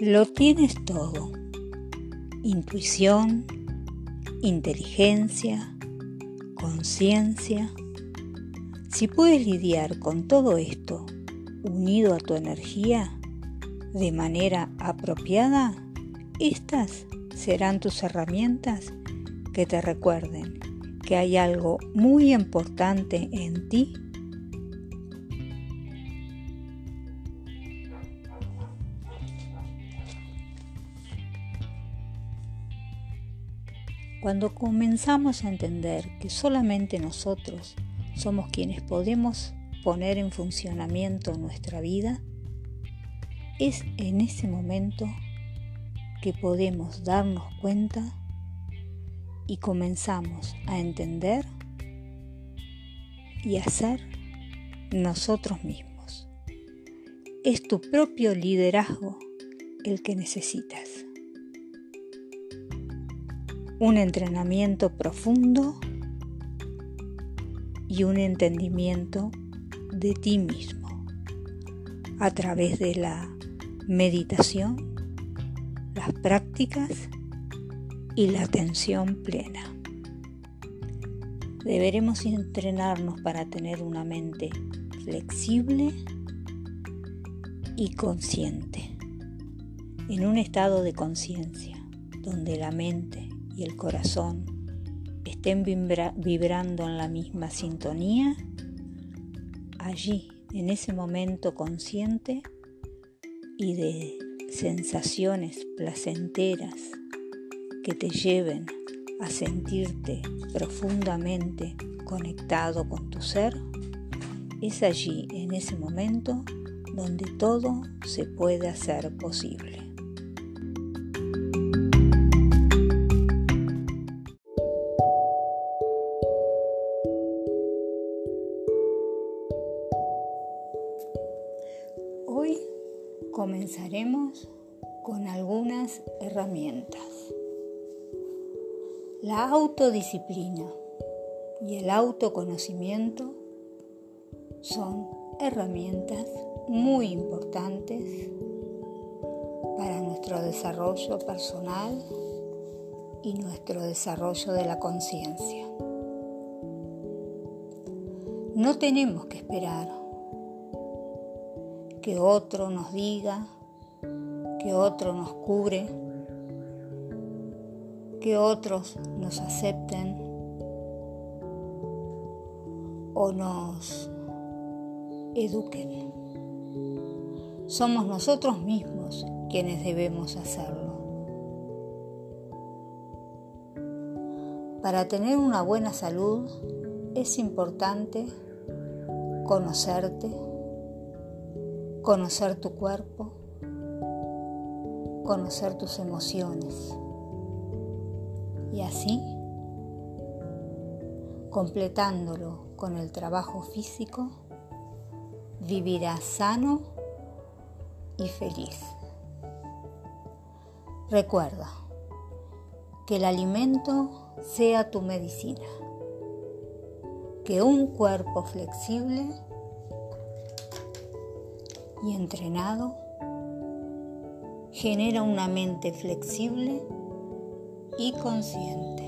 Lo tienes todo. Intuición, inteligencia, conciencia. Si puedes lidiar con todo esto unido a tu energía de manera apropiada, estas serán tus herramientas que te recuerden que hay algo muy importante en ti Cuando comenzamos a entender que solamente nosotros somos quienes podemos poner en funcionamiento nuestra vida, es en ese momento que podemos darnos cuenta y comenzamos a entender y hacer nosotros mismos. Es tu propio liderazgo el que necesitas un entrenamiento profundo y un entendimiento de ti mismo a través de la meditación, las prácticas y la atención plena. Deberemos entrenarnos para tener una mente flexible y consciente, en un estado de conciencia donde la mente y el corazón estén vibrando en la misma sintonía, allí, en ese momento consciente y de sensaciones placenteras que te lleven a sentirte profundamente conectado con tu ser, es allí, en ese momento, donde todo se puede hacer posible. Comenzaremos con algunas herramientas. La autodisciplina y el autoconocimiento son herramientas muy importantes para nuestro desarrollo personal y nuestro desarrollo de la conciencia. No tenemos que esperar que otro nos diga, que otro nos cure, que otros nos acepten o nos eduquen. Somos nosotros mismos quienes debemos hacerlo. Para tener una buena salud es importante conocerte, conocer tu cuerpo, conocer tus emociones. Y así, completándolo con el trabajo físico, vivirás sano y feliz. Recuerda que el alimento sea tu medicina, que un cuerpo flexible y entrenado, genera una mente flexible y consciente.